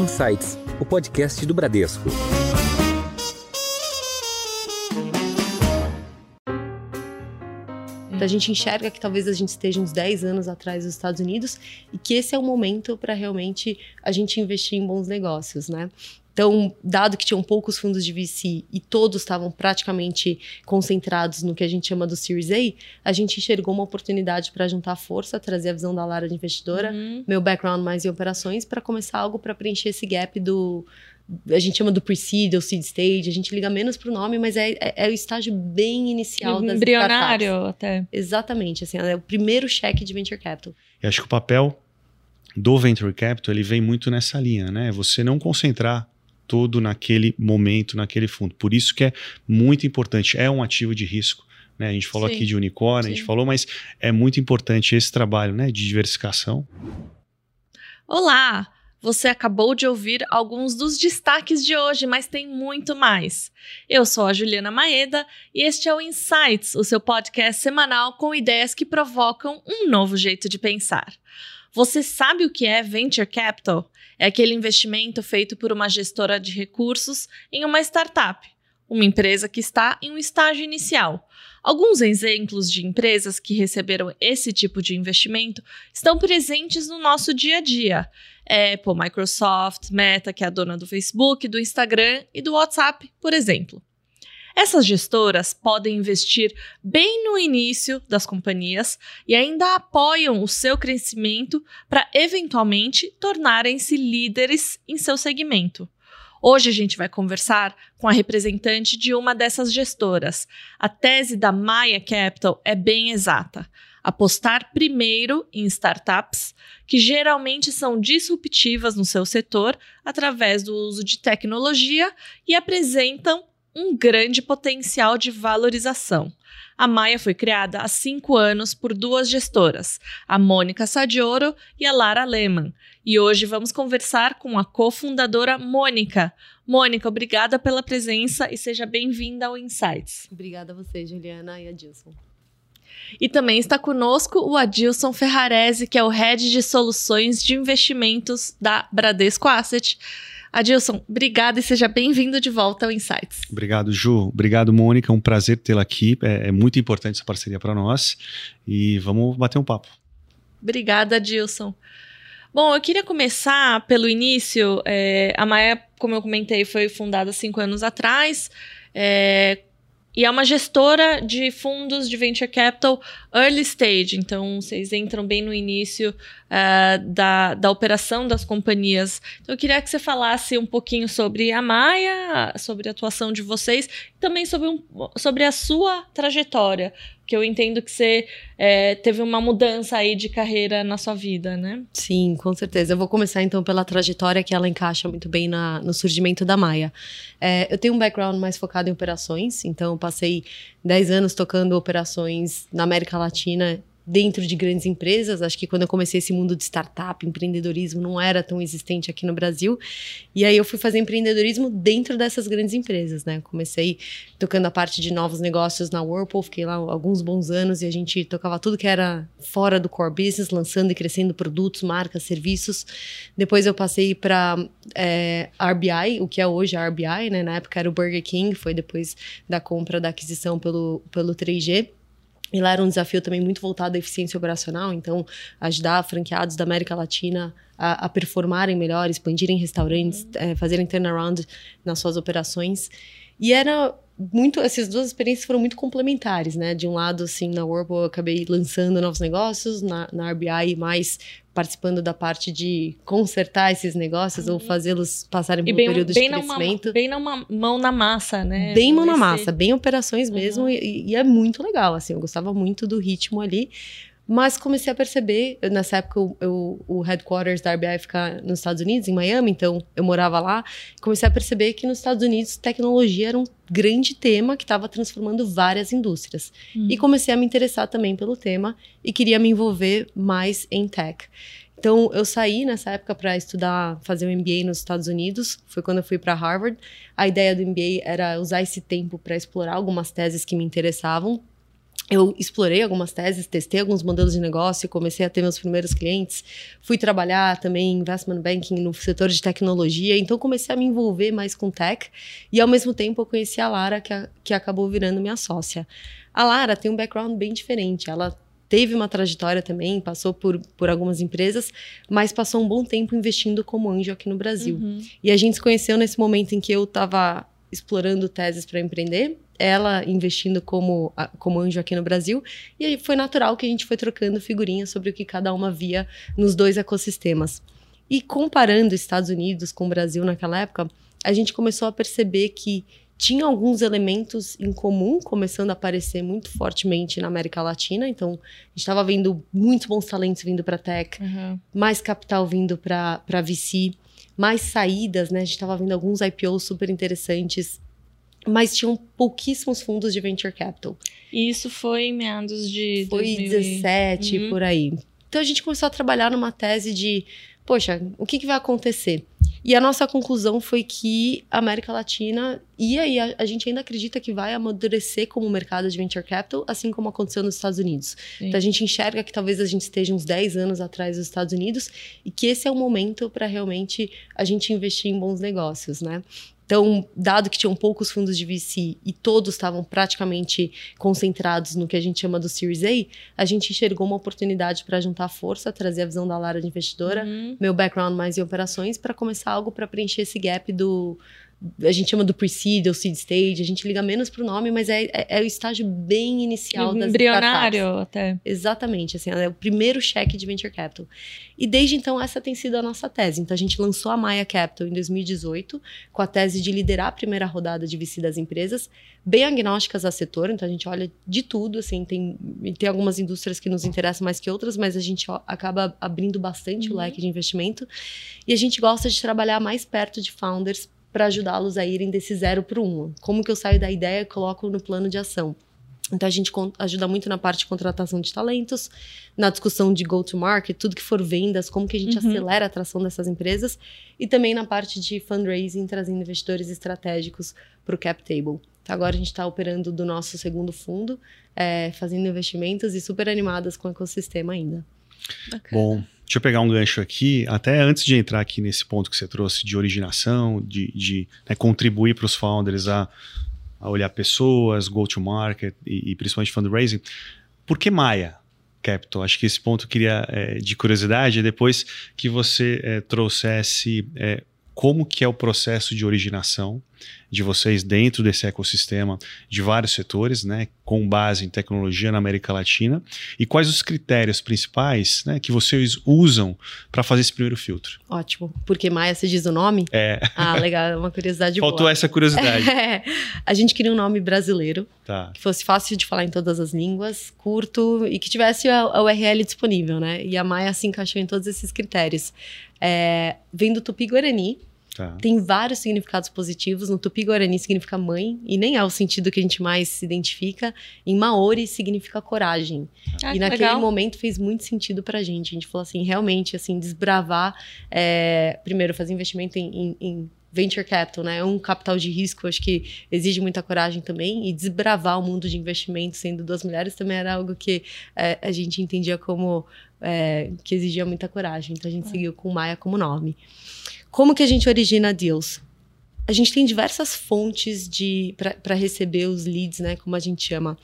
Insights, o podcast do Bradesco. Então a gente enxerga que talvez a gente esteja uns 10 anos atrás dos Estados Unidos e que esse é o momento para realmente a gente investir em bons negócios, né? Então, dado que tinham poucos fundos de VC e todos estavam praticamente concentrados no que a gente chama do Series A, a gente enxergou uma oportunidade para juntar força, trazer a visão da Lara de investidora, uhum. meu background mais em operações, para começar algo para preencher esse gap do. A gente chama do pre-seed ou seed stage, a gente liga menos para o nome, mas é, é, é, o estágio bem inicial das Embrionário startups. até. Exatamente, assim, é o primeiro cheque de venture capital. Eu acho que o papel do venture capital ele vem muito nessa linha, né? Você não concentrar todo naquele momento, naquele fundo. Por isso que é muito importante, é um ativo de risco. Né? A gente falou Sim. aqui de unicórnio, Sim. a gente falou, mas é muito importante esse trabalho né, de diversificação. Olá! Você acabou de ouvir alguns dos destaques de hoje, mas tem muito mais. Eu sou a Juliana Maeda e este é o Insights, o seu podcast semanal com ideias que provocam um novo jeito de pensar. Você sabe o que é venture capital? É aquele investimento feito por uma gestora de recursos em uma startup, uma empresa que está em um estágio inicial. Alguns exemplos de empresas que receberam esse tipo de investimento estão presentes no nosso dia a dia. Apple, Microsoft, Meta, que é a dona do Facebook, do Instagram e do WhatsApp, por exemplo. Essas gestoras podem investir bem no início das companhias e ainda apoiam o seu crescimento para eventualmente tornarem-se líderes em seu segmento. Hoje a gente vai conversar com a representante de uma dessas gestoras. A tese da Maya Capital é bem exata. Apostar primeiro em startups que geralmente são disruptivas no seu setor através do uso de tecnologia e apresentam um grande potencial de valorização. A Maia foi criada há cinco anos por duas gestoras, a Mônica Sadioro e a Lara Lehmann. E hoje vamos conversar com a cofundadora Mônica. Mônica, obrigada pela presença e seja bem-vinda ao Insights. Obrigada a você, Juliana e Adilson. E também está conosco o Adilson Ferrarese, que é o Head de Soluções de Investimentos da Bradesco Asset. Adilson, obrigada e seja bem-vindo de volta ao Insights. Obrigado, Ju. Obrigado, Mônica. É um prazer tê-la aqui. É, é muito importante essa parceria para nós. E vamos bater um papo. Obrigada, Adilson. Bom, eu queria começar pelo início. É, a Maia, como eu comentei, foi fundada cinco anos atrás. É, e é uma gestora de fundos de venture capital early stage, então vocês entram bem no início uh, da, da operação das companhias. Então eu queria que você falasse um pouquinho sobre a Maia, sobre a atuação de vocês, e também sobre, um, sobre a sua trajetória que eu entendo que você é, teve uma mudança aí de carreira na sua vida, né? Sim, com certeza. Eu vou começar então pela trajetória que ela encaixa muito bem na, no surgimento da Maia. É, eu tenho um background mais focado em operações, então eu passei 10 anos tocando operações na América Latina dentro de grandes empresas. Acho que quando eu comecei esse mundo de startup, empreendedorismo não era tão existente aqui no Brasil. E aí eu fui fazer empreendedorismo dentro dessas grandes empresas, né? Comecei tocando a parte de novos negócios na Whirlpool, fiquei lá alguns bons anos e a gente tocava tudo que era fora do core business, lançando e crescendo produtos, marcas, serviços. Depois eu passei para é, RBI, o que é hoje a RBI, né? Na época era o Burger King, foi depois da compra da aquisição pelo, pelo 3G. E lá era um desafio também muito voltado à eficiência operacional, então ajudar franqueados da América Latina a, a performarem melhor, expandirem restaurantes, é, fazerem turnaround nas suas operações. E era muito, essas duas experiências foram muito complementares, né? De um lado, assim, na Whirlpool eu acabei lançando novos negócios, na, na RBI mais participando da parte de consertar esses negócios uhum. ou fazê-los passarem por um período de crescimento. Bem numa mão na massa, né? Bem mão na massa, bem operações mesmo, uhum. e, e, é muito legal, assim, eu gostava muito do ritmo ali, mas comecei a perceber, nessa época eu, eu, o headquarters da RBI fica nos Estados Unidos, em Miami, então eu morava lá. Comecei a perceber que nos Estados Unidos tecnologia era um grande tema que estava transformando várias indústrias. Hum. E comecei a me interessar também pelo tema e queria me envolver mais em tech. Então eu saí nessa época para estudar, fazer um MBA nos Estados Unidos. Foi quando eu fui para Harvard. A ideia do MBA era usar esse tempo para explorar algumas teses que me interessavam eu explorei algumas teses, testei alguns modelos de negócio, comecei a ter meus primeiros clientes, fui trabalhar também em investment banking no setor de tecnologia, então comecei a me envolver mais com tech e ao mesmo tempo eu conheci a Lara, que, a, que acabou virando minha sócia. A Lara tem um background bem diferente, ela teve uma trajetória também, passou por, por algumas empresas, mas passou um bom tempo investindo como anjo aqui no Brasil. Uhum. E a gente se conheceu nesse momento em que eu estava explorando teses para empreender ela investindo como, como anjo aqui no Brasil, e aí foi natural que a gente foi trocando figurinhas sobre o que cada uma via nos dois ecossistemas. E comparando Estados Unidos com o Brasil naquela época, a gente começou a perceber que tinha alguns elementos em comum começando a aparecer muito fortemente na América Latina. Então, a gente estava vendo muitos bons talentos vindo para tech, uhum. mais capital vindo para VC, mais saídas, né? A gente estava vendo alguns IPOs super interessantes mas tinham pouquíssimos fundos de venture capital. E isso foi em meados de foi 2017 uhum. por aí. Então a gente começou a trabalhar numa tese de, poxa, o que, que vai acontecer? E a nossa conclusão foi que a América Latina e a, a, gente ainda acredita que vai amadurecer como mercado de venture capital, assim como aconteceu nos Estados Unidos. Sim. Então a gente enxerga que talvez a gente esteja uns 10 anos atrás dos Estados Unidos e que esse é o momento para realmente a gente investir em bons negócios, né? Então, dado que tinham poucos fundos de VC e todos estavam praticamente concentrados no que a gente chama do Series A, a gente enxergou uma oportunidade para juntar força, trazer a visão da Lara de investidora, uhum. meu background mais em operações, para começar algo para preencher esse gap do, a gente chama do pre-seed ou seed stage, a gente liga menos para o nome, mas é, é, é, o estágio bem inicial das Embrionário até. Exatamente, assim, é o primeiro cheque de venture capital. E desde então essa tem sido a nossa tese. Então a gente lançou a Maya Capital em 2018 com a tese de liderar a primeira rodada de VC das empresas, bem agnósticas a setor, então a gente olha de tudo, assim, tem, tem algumas indústrias que nos interessam mais que outras, mas a gente acaba abrindo bastante uhum. o leque de investimento. E a gente gosta de trabalhar mais perto de founders para ajudá-los a irem desse zero para o um. Como que eu saio da ideia e coloco no plano de ação? Então a gente ajuda muito na parte de contratação de talentos, na discussão de go-to-market, tudo que for vendas, como que a gente uhum. acelera a atração dessas empresas e também na parte de fundraising, trazendo investidores estratégicos para o cap table. Então, agora a gente está operando do nosso segundo fundo, é, fazendo investimentos e super animadas com o ecossistema ainda. Bacana. Bom, Deixa eu pegar um gancho aqui, até antes de entrar aqui nesse ponto que você trouxe de originação, de, de né, contribuir para os founders a, a, olhar pessoas, go-to-market e, e, principalmente fundraising. Por que Maia Capital? Acho que esse ponto eu queria, é, de curiosidade, é depois que você é, trouxesse é, como que é o processo de originação de vocês dentro desse ecossistema de vários setores, né, com base em tecnologia na América Latina, e quais os critérios principais né, que vocês usam para fazer esse primeiro filtro. Ótimo. Porque Maia, você diz o nome? É. Ah, legal, é uma curiosidade Faltou boa. essa curiosidade. É. A gente queria um nome brasileiro, tá. que fosse fácil de falar em todas as línguas, curto e que tivesse a, a URL disponível, né? E a Maia se encaixou em todos esses critérios. É, vem do Tupi-Guarani, Tá. Tem vários significados positivos. No Tupi-Guarani significa mãe, e nem é o sentido que a gente mais se identifica. Em Maori significa coragem. Ah, e naquele legal. momento fez muito sentido pra gente. A gente falou assim, realmente, assim, desbravar. É, primeiro, fazer investimento em, em, em venture capital, né? É um capital de risco, acho que exige muita coragem também. E desbravar o mundo de investimento sendo duas mulheres também era algo que é, a gente entendia como é, que exigia muita coragem. Então a gente é. seguiu com Maia como nome. Como que a gente origina deals? A gente tem diversas fontes de para receber os leads, né? Como a gente chama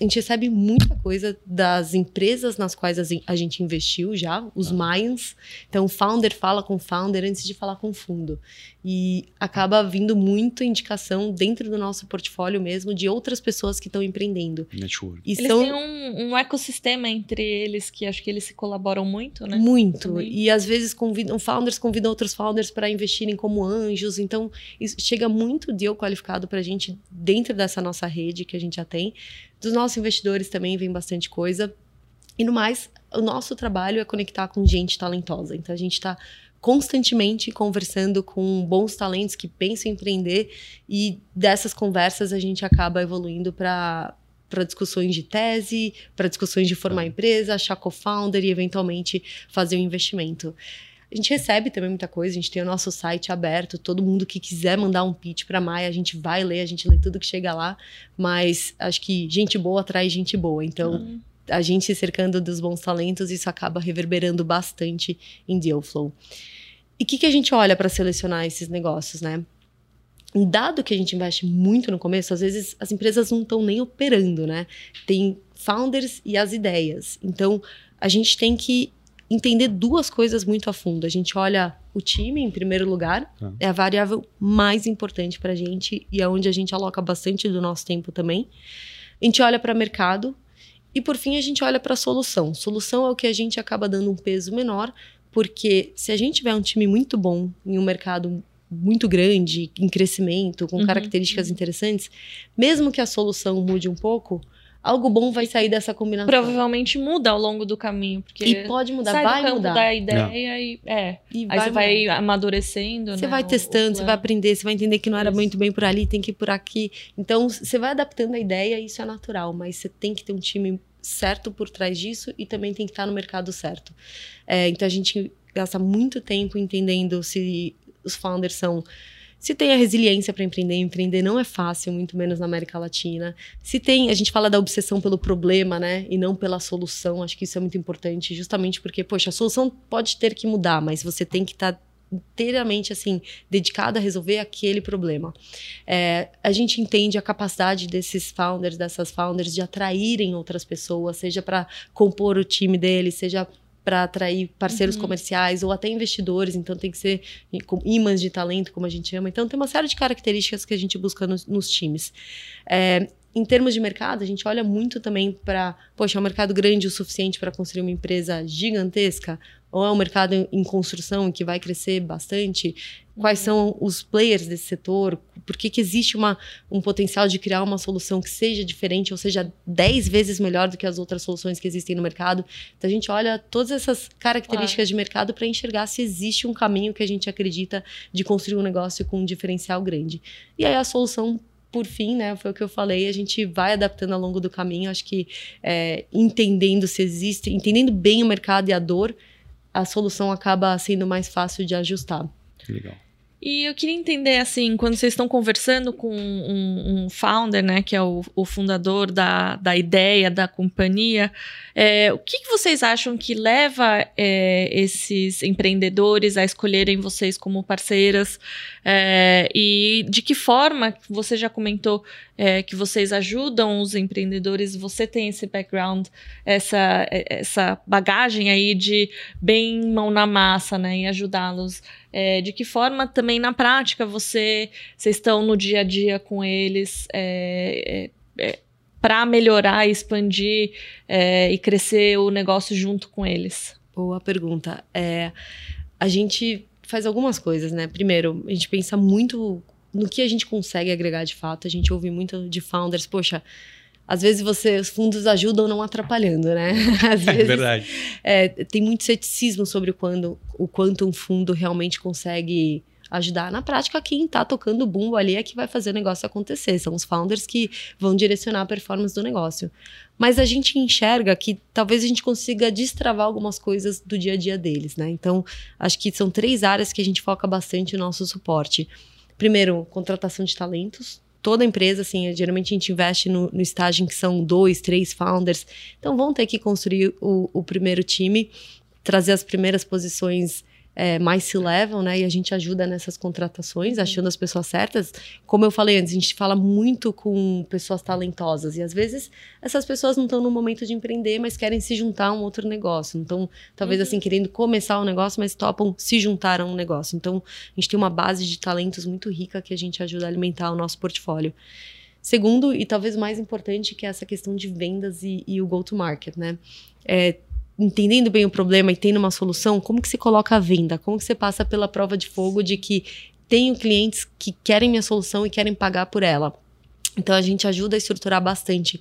a gente recebe muita coisa das empresas nas quais a gente investiu já, os ah. Mayans. Então, o founder fala com o founder antes de falar com o fundo. E acaba vindo muita indicação dentro do nosso portfólio mesmo de outras pessoas que estão empreendendo. Network. E eles são... têm um, um, ecossistema entre eles que acho que eles se colaboram muito, né? Muito. Também. E às vezes convidam, founders convidam outros founders para investirem como anjos. Então, chega muito deal qualificado para a gente dentro dessa nossa rede que a gente já tem dos nossos investidores também vem bastante coisa. E no mais, o nosso trabalho é conectar com gente talentosa. Então a gente está constantemente conversando com bons talentos que pensam em empreender e dessas conversas a gente acaba evoluindo para para discussões de tese, para discussões de formar empresa, achar co-founder e eventualmente fazer um investimento. A gente recebe também muita coisa, a gente tem o nosso site aberto, todo mundo que quiser mandar um pitch para Maia, a gente vai ler, a gente lê tudo que chega lá, mas acho que gente boa atrai gente boa, então uhum. A gente se cercando dos bons talentos, isso acaba reverberando bastante em deal flow. E o que, que a gente olha para selecionar esses negócios, né? Dado que a gente investe muito no começo, às vezes as empresas não estão nem operando, né? Tem founders e as ideias. Então, a gente tem que entender duas coisas muito a fundo. A gente olha o time em primeiro lugar, ah. é a variável mais importante para a gente e é onde a gente aloca bastante do nosso tempo também. A gente olha para o mercado e, por fim, a gente olha para a solução. Solução é o que a gente acaba dando um peso menor, porque se a gente tiver um time muito bom em um mercado muito grande, em crescimento, com uhum. características interessantes, mesmo que a solução mude um pouco, algo bom vai sair dessa combinação. Provavelmente muda ao longo do caminho, porque e pode mudar, sai vai do campo mudar. da ideia e é, e aí vai você mudar. vai amadurecendo, Você né, vai testando, você vai aprender, você vai entender que não era Isso. muito bem por ali, tem que ir por aqui. Então, você vai adaptando a ideia, isso é natural, mas você tem que ter um time certo por trás disso e também tem que estar no mercado certo. É, então, a gente gasta muito tempo entendendo se os founders são. Se tem a resiliência para empreender, empreender não é fácil, muito menos na América Latina. Se tem, a gente fala da obsessão pelo problema, né, e não pela solução, acho que isso é muito importante, justamente porque, poxa, a solução pode ter que mudar, mas você tem que estar inteiramente assim dedicado a resolver aquele problema. É, a gente entende a capacidade desses founders, dessas founders, de atraírem outras pessoas, seja para compor o time deles, seja para atrair parceiros Uhum. comerciais ou até investidores, então tem que ser com imãs de talento, como a gente chama. Então tem uma série de características que a gente busca nos, nos times. É, em termos de mercado, a gente olha muito também para, poxa, é um mercado grande o suficiente para construir uma empresa gigantesca? Ou é um mercado em- construção que vai crescer bastante? Quais são os players desse setor? Por que, que existe uma, um potencial de criar uma solução que seja diferente ou seja 10 vezes melhor do que as outras soluções que existem no mercado? Então a gente olha todas essas características de mercado para enxergar se existe um caminho que a gente acredita de construir um negócio com um diferencial grande. E aí a solução por fim, né, foi o que eu falei, a gente vai adaptando ao longo do caminho, acho que é, entendendo se existe, entendendo bem o mercado e a dor, a solução acaba sendo mais fácil de ajustar. Legal. E eu queria entender, assim, quando vocês estão conversando com um, um founder, né, que é o, o fundador da, da ideia da companhia, é, o que, que vocês acham que leva é, esses empreendedores a escolherem vocês como parceiras? É, e de que forma, você já comentou é, que vocês ajudam os empreendedores, você tem esse background, essa, essa bagagem aí de bem mão na massa, né, em ajudá-los. É, de que forma também na prática você vocês estão no dia a dia com eles é, para melhorar, expandir é, e crescer o negócio junto com eles? Boa pergunta. É, a gente faz algumas coisas, né? Primeiro, a gente pensa muito no que a gente consegue agregar de fato. A gente ouve muito de founders, poxa, às vezes você, os fundos ajudam não atrapalhando, né? Às É vezes, verdade. é, tem muito ceticismo sobre quando, o quanto um fundo realmente consegue ajudar. Na prática, quem está tocando o bumbo ali é que vai fazer o negócio acontecer. São os founders que vão direcionar a performance do negócio. Mas a gente enxerga que talvez a gente consiga destravar algumas coisas do dia a dia deles, né? Então, acho que são três áreas que a gente foca bastante no nosso suporte. Primeiro, contratação de talentos toda empresa, assim, geralmente a gente investe no, no estágio em que são dois, três founders. Então vão ter que construir o, o primeiro time, trazer as primeiras posições é, mais se levam, né? E a gente ajuda nessas contratações, achando as pessoas certas. Como eu falei antes, a gente fala muito com pessoas talentosas e às vezes essas pessoas não estão no momento de empreender, mas querem se juntar a um outro negócio. Então, talvez Uhum. assim, querendo começar um negócio, mas topam se juntar a um negócio. Então, a gente tem uma base de talentos muito rica que a gente ajuda a alimentar o nosso portfólio. Segundo, e talvez mais importante, que é essa questão de vendas e, e o go-to-market, né? É, entendendo bem o problema e tendo uma solução, como que você coloca a venda? Como que você passa pela prova de fogo de que tenho clientes que querem minha solução e querem pagar por ela? Então, a gente ajuda a estruturar bastante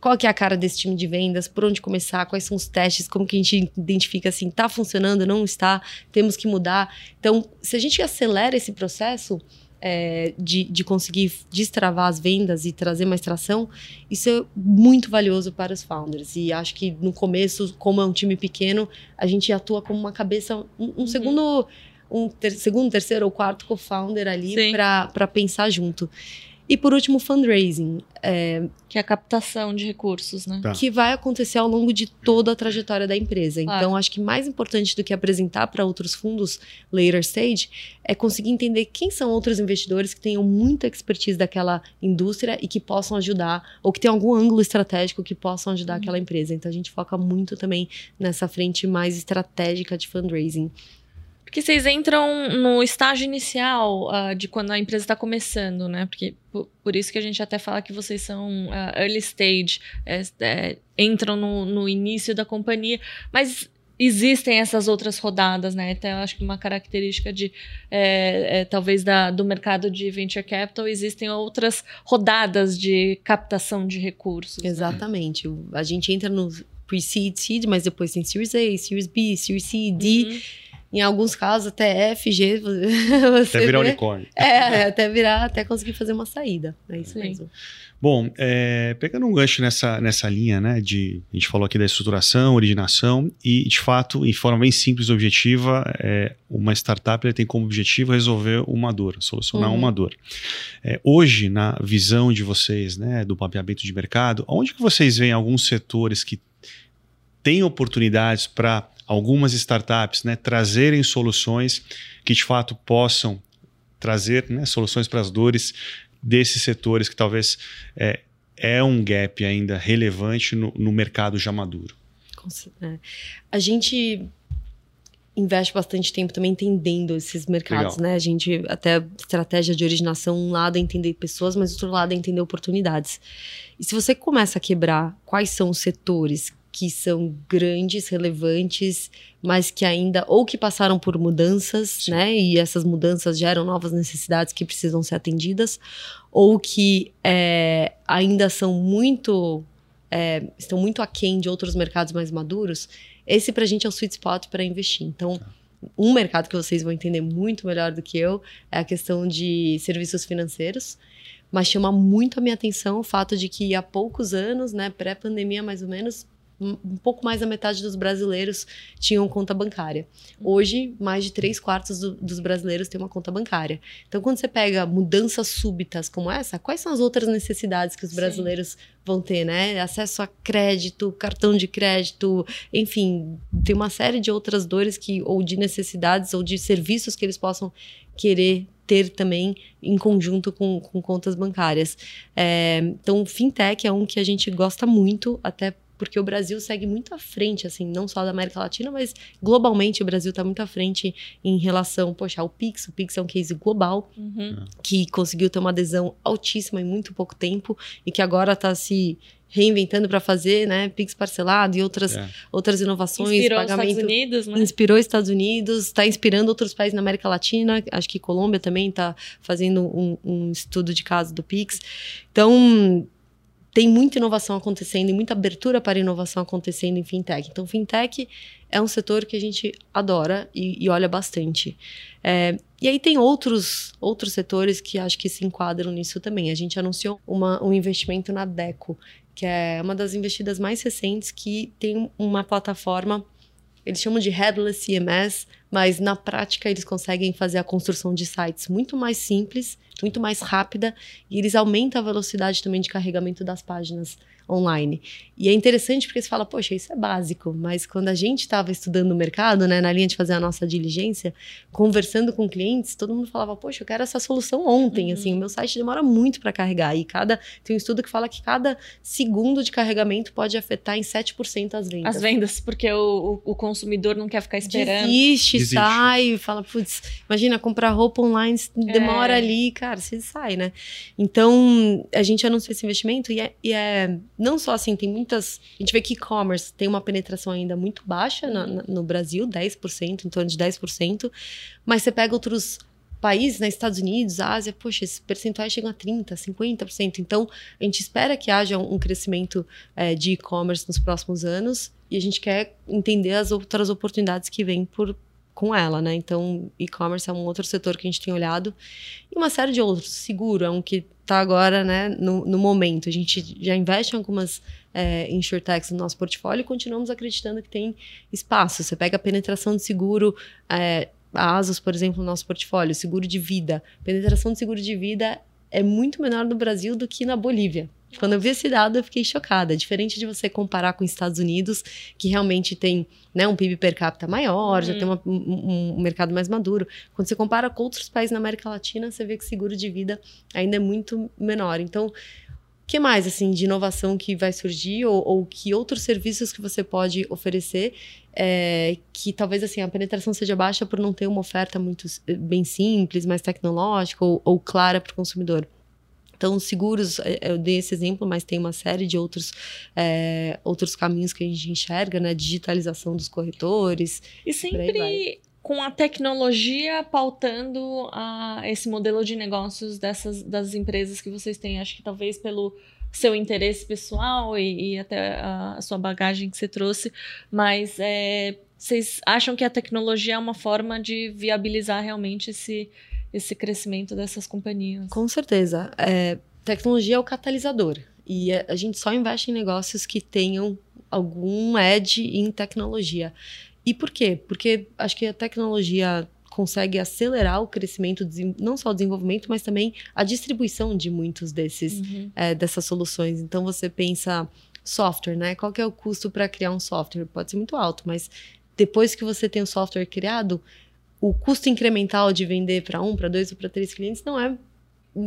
qual que é a cara desse time de vendas, por onde começar, quais são os testes, como que a gente identifica assim, tá funcionando, não está, temos que mudar. Então, se a gente acelera esse processo, é, de, de conseguir destravar as vendas e trazer mais tração, isso é muito valioso para os founders. E acho que no começo, como é um time pequeno, a gente atua como uma cabeça, um, um uhum. segundo, um ter, segundo, terceiro ou quarto co-founder ali para pensar junto. E por último, fundraising. É, que é a captação de recursos, né? Tá. Que vai acontecer ao longo de toda a trajetória da empresa. Claro. Então, acho que mais importante do que apresentar para outros fundos later stage é conseguir entender quem são outros investidores que tenham muita expertise daquela indústria e que possam ajudar, ou que tenham algum ângulo estratégico que possam ajudar uhum. aquela empresa. Então, a gente foca muito também nessa frente mais estratégica de fundraising. Porque vocês entram no estágio inicial uh, de quando a empresa está começando, né? Porque por, por, isso que a gente até fala que vocês são uh, early stage, é, é, entram no, no início da companhia, mas existem essas outras rodadas, né? Então, eu acho que uma característica de é, é, talvez da, do mercado de venture capital existem outras rodadas de captação de recursos. Né? Exatamente. Né? A gente entra no pre-seed, seed, mas depois tem Series A, Series B, Series C, D. Uhum em alguns casos até FG. até virar vê, unicórnio. É, até virar, até conseguir fazer uma saída. É isso Sim. mesmo. Bom, é, pegando um gancho nessa, nessa linha, né, de a gente falou aqui da estruturação, originação e de fato, em forma bem simples e objetiva, é, uma startup tem como objetivo resolver uma dor, solucionar uhum. uma dor. É, hoje, na visão de vocês, né, do mapeamento de mercado, onde que vocês veem alguns setores que têm oportunidades para algumas startups né, trazerem soluções que de fato possam trazer né, soluções para as dores desses setores que talvez é, é um gap ainda relevante no, no mercado já maduro. É. A gente investe bastante tempo também entendendo esses mercados, Legal. né? A gente até estratégia de originação, um lado é entender pessoas, mas outro lado é entender oportunidades. E se você começa a quebrar quais são os setores que são grandes, relevantes, mas que ainda ou que passaram por mudanças, Sim. né? E essas mudanças geram novas necessidades que precisam ser atendidas, ou que é, ainda são muito é, estão muito aquém de outros mercados mais maduros. Esse para a gente é o sweet spot para investir. Então tá. um mercado que vocês vão entender muito melhor do que eu é a questão de serviços financeiros mas chama muito a minha atenção o fato de que há poucos anos, né, pré-pandemia mais ou menos, um pouco mais da metade dos brasileiros tinham conta bancária. Hoje, mais de três quartos do, dos brasileiros têm uma conta bancária. Então, quando você pega mudanças súbitas como essa, quais são as outras necessidades que os brasileiros Sim. vão ter, né? Acesso a crédito, cartão de crédito, enfim, tem uma série de outras dores que, ou de necessidades, ou de serviços que eles possam querer ter também em conjunto com, com contas bancárias. É, então, fintech é um que a gente gosta muito, até porque o Brasil segue muito à frente, assim, não só da América Latina, mas globalmente o Brasil está muito à frente em relação, poxa, ao Pix. O Pix é um case global uhum. que conseguiu ter uma adesão altíssima em muito pouco tempo e que agora está se reinventando para fazer, né, Pix parcelado e outras, é. outras inovações. Inspirou pagamento, Estados Unidos, né? Inspirou Estados Unidos, está inspirando outros países na América Latina, acho que Colômbia também está fazendo um, um, estudo de caso do Pix. Então, tem muita inovação acontecendo e muita abertura para inovação acontecendo em fintech. Então, fintech é um setor que a gente adora e, e olha bastante. É, e aí tem outros, outros setores que acho que se enquadram nisso também. A gente anunciou uma, um investimento na Deco, que é uma das investidas mais recentes que tem uma plataforma eles chamam de headless CMS, mas na prática eles conseguem fazer a construção de sites muito mais simples, muito mais rápida, e eles aumentam a velocidade também de carregamento das páginas online. E é interessante porque você fala, poxa, isso é básico, mas quando a gente estava estudando o mercado, né, na linha de fazer a nossa diligência, conversando com clientes, todo mundo falava, poxa, eu quero essa solução ontem, uhum. assim, o meu site demora muito para carregar, e cada tem um estudo que fala que cada segundo de carregamento pode afetar em 7% as vendas. As vendas, porque o, o, consumidor não quer ficar esperando. Desiste, Desiste. sai, fala, putz, imagina, comprar roupa online demora é. ali, cara, você sai, né? Então, a gente anunciou esse investimento e é, e é não só assim, tem muitas. A gente vê que e-commerce tem uma penetração ainda muito baixa no Brasil, 10%, em torno de 10%, mas você pega outros países, né, Estados Unidos, Ásia, poxa, esses percentuais chegam a 30%, 50%. Então, a gente espera que haja um, crescimento é, de e-commerce nos próximos anos e a gente quer entender as outras oportunidades que vêm por com ela, né? Então, e-commerce é um outro setor que a gente tem olhado. E uma série de outros. Seguro é um que está agora, né, no, no, momento. A gente já investe em algumas é, insurtechs no nosso portfólio e continuamos acreditando que tem espaço. Você pega a penetração de seguro, é, a por exemplo, no nosso portfólio, seguro de vida. Penetração de seguro de vida é muito menor no Brasil do que na Bolívia. Quando eu vi esse dado, eu fiquei chocada. Diferente de você comparar com os Estados Unidos, que realmente tem né, um PIB per capita maior, já tem uma, um, um, mercado mais maduro. Quando você compara com outros países na América Latina, você vê que o seguro de vida ainda é muito menor. Então, o que mais assim de inovação que vai surgir ou, ou que outros serviços que você pode oferecer é, que talvez assim a penetração seja baixa por não ter uma oferta muito bem simples, mais tecnológica ou, ou clara para o consumidor? Então, seguros, é, eu dei esse exemplo, mas tem uma série de outros, é, outros caminhos que a gente enxerga, né? Digitalização dos corretores. E sempre com a tecnologia pautando a, esse modelo de negócios dessas das empresas que vocês têm. Acho que talvez pelo seu interesse pessoal e, e até a, a, sua bagagem que você trouxe, mas é, vocês acham que a tecnologia é uma forma de viabilizar realmente esse esse crescimento dessas companhias. Com certeza. É, tecnologia é o catalisador. E a gente só investe em negócios que tenham algum edge em tecnologia. E por quê? Porque acho que a tecnologia consegue acelerar o crescimento, não só o desenvolvimento, mas também a distribuição de muitos desses uhum. é, dessas soluções. Então você pensa software, né? Qual que é o custo para criar um software? Pode ser muito alto, mas depois que você tem o software criado, o custo incremental de vender para um, para dois ou para três clientes não é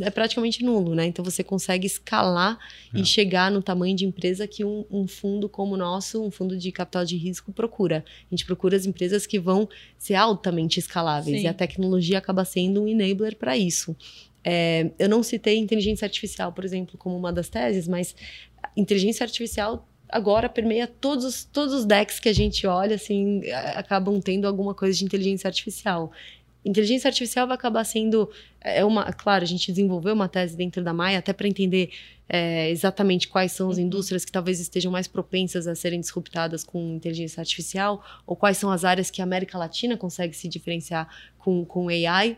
é praticamente nulo, né? Então você consegue escalar é. e chegar no tamanho de empresa que um, um, fundo como o nosso, um fundo de capital de risco, procura. A gente procura as empresas que vão ser altamente escaláveis Sim. e a tecnologia acaba sendo um enabler para isso. É, eu não citei inteligência artificial, por exemplo, como uma das teses, mas inteligência artificial agora permeia todos os, todos os decks que a gente olha, assim, acabam tendo alguma coisa de inteligência artificial. Inteligência artificial vai acabar sendo é uma, claro, a gente desenvolveu uma tese dentro da Maia até para entender é, exatamente quais são as uhum. indústrias que talvez estejam mais propensas a serem disruptadas com inteligência artificial ou quais são as áreas que a América Latina consegue se diferenciar com, com AI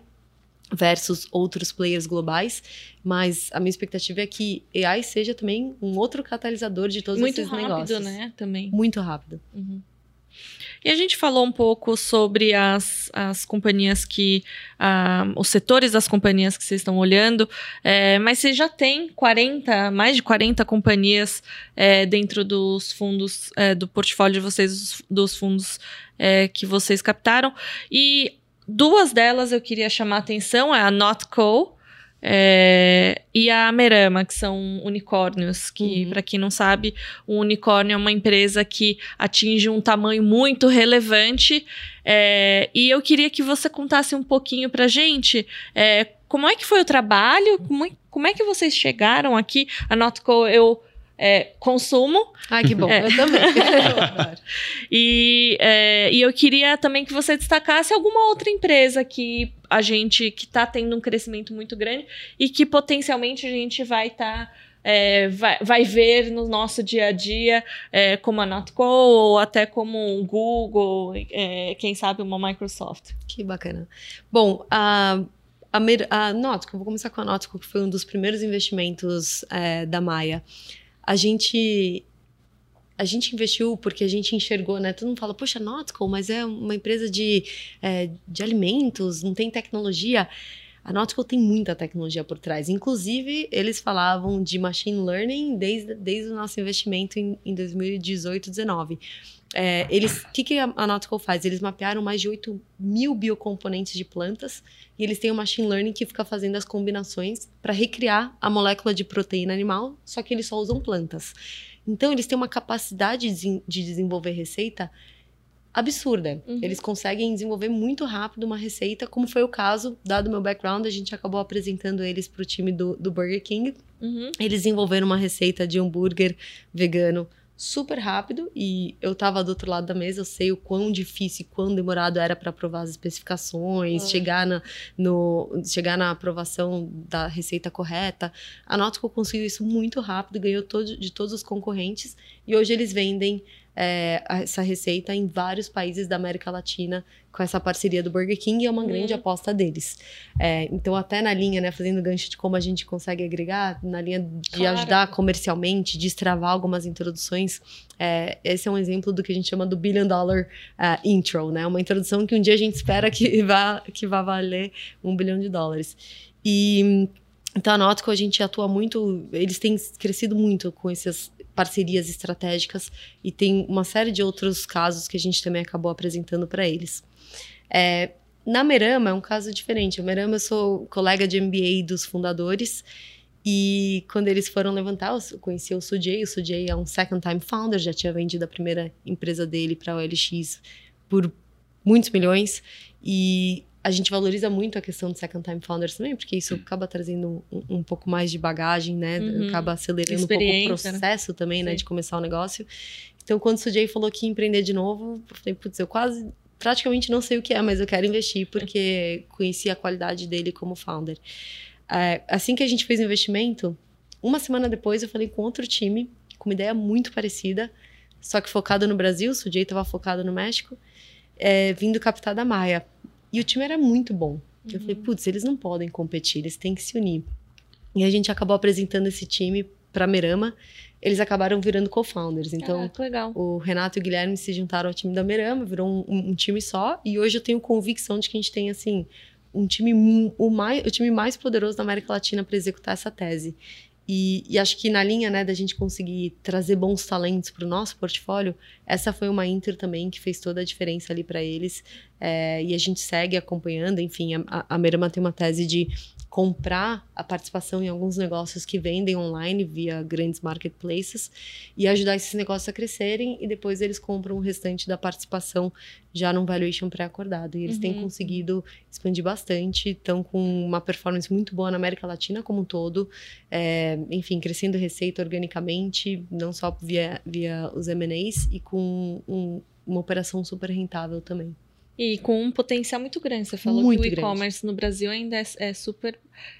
versus outros players globais, mas a minha expectativa é que AI seja também um outro catalisador de todos Muito esses rápido, negócios. Muito rápido, né? Também. Muito rápido. Uhum. E a gente falou um pouco sobre as, as companhias que. Uh, os setores das companhias que vocês estão olhando, é, mas você já tem 40, mais de 40 companhias é, dentro dos fundos, é, do portfólio de vocês, dos fundos é, que vocês captaram. E Duas delas eu queria chamar a atenção, é a Notco é, e a Merama, que são unicórnios, que, uhum. para quem não sabe, o unicórnio é uma empresa que atinge um tamanho muito relevante. É, e eu queria que você contasse um pouquinho pra gente é, como é que foi o trabalho, como é, como é que vocês chegaram aqui. A Notco, eu é, consumo. Ah, que bom, é. eu também. e, é, e eu queria também que você destacasse alguma outra empresa que a gente que está tendo um crescimento muito grande e que potencialmente a gente vai estar. Tá, é, vai, vai ver no nosso dia a dia, é, como a Notco ou até como um Google, é, quem sabe uma Microsoft. Que bacana. Bom, a, a, a vou começar com a Notco, que foi um dos primeiros investimentos é, da Maia a gente a gente investiu porque a gente enxergou, né? Todo mundo fala, poxa, Nautical, mas é uma empresa de, é, de alimentos, não tem tecnologia. A Nautical tem muita tecnologia por trás. Inclusive, eles falavam de machine learning desde, desde o nosso investimento em, em 2018, 2019. É, eles, o que, que a Nautical faz? Eles mapearam mais de 8 mil biocomponentes de plantas e eles têm o um machine learning que fica fazendo as combinações para recriar a molécula de proteína animal, só que eles só usam plantas. Então, eles têm uma capacidade de, de desenvolver receita absurda. Uhum. Eles conseguem desenvolver muito rápido uma receita, como foi o caso, dado meu background, a gente acabou apresentando eles para o time do, do Burger King. Uhum. Eles desenvolveram uma receita de hambúrguer vegano super rápido e eu tava do outro lado da mesa, eu sei o quão difícil e quão demorado era para aprovar as especificações, é. chegar, na, no, chegar na aprovação da receita correta. A Nautical conseguiu isso muito rápido, ganhou todo, de todos os concorrentes e hoje eles vendem é, essa receita em vários países da América Latina com essa parceria do Burger King e é uma Uhum. grande aposta deles. É, então, até na linha, né, fazendo gancho de como a gente consegue agregar, na linha de Claro. ajudar comercialmente, destravar algumas introduções, é, esse é um exemplo do que a gente chama do Billion Dollar ah, Intro, né? Uma introdução que um dia a gente espera que vá, que vá valer um bilhão de dólares. E então a Nautical a gente atua muito, eles têm crescido muito com essas parcerias estratégicas e tem uma série de outros casos que a gente também acabou apresentando para eles. É, na Merama é um caso diferente. A Merama eu sou colega de MBA dos fundadores e quando eles foram levantar, eu conheci o Sujay. O Sujay é um second time founder, já tinha vendido a primeira empresa dele para a OLX por muitos milhões e a gente valoriza muito a questão de second time founders também, porque isso acaba trazendo um, um pouco mais de bagagem, né? Uhum. Acaba acelerando um pouco o né? processo também, né, Sim. de começar o negócio. Então, quando o Sujay falou que ia empreender de novo, eu falei, putz, eu quase praticamente não sei o que é, mas eu quero investir porque conheci a qualidade dele como founder. É, assim que a gente fez o investimento, uma semana depois eu falei com outro time, com uma ideia muito parecida, só que focado no Brasil, o Sujay estava focado no México, é, vindo captar da Maia. E o time era muito bom. Eu falei, putz, eles não podem competir, eles têm que se unir. E a gente acabou apresentando esse time para Merama. Eles acabaram virando co-founders. Então, Ah, o Renato e o Guilherme se juntaram ao time da Merama, virou um, um- um time só. E hoje eu tenho convicção de que a gente tem, assim, um time, o, mais, o time mais poderoso da América Latina para executar essa tese. E, e acho que na linha né, da gente conseguir trazer bons talentos para o nosso portfólio, essa foi uma Inter também que fez toda a diferença ali para eles. É, e a gente segue acompanhando. Enfim, a, a Merama tem uma tese de comprar a participação em alguns negócios que vendem online via grandes marketplaces e ajudar esses negócios a crescerem e depois eles compram o restante da participação já num valuation pré-acordado. E eles têm Uhum. conseguido expandir bastante, estão com uma performance muito boa na América Latina como um todo, é, enfim, crescendo receita organicamente, não só via, via os M&As e com um- uma operação super rentável também. E com um potencial muito grande. Você falou Muito que o e-commerce no Brasil ainda é, é super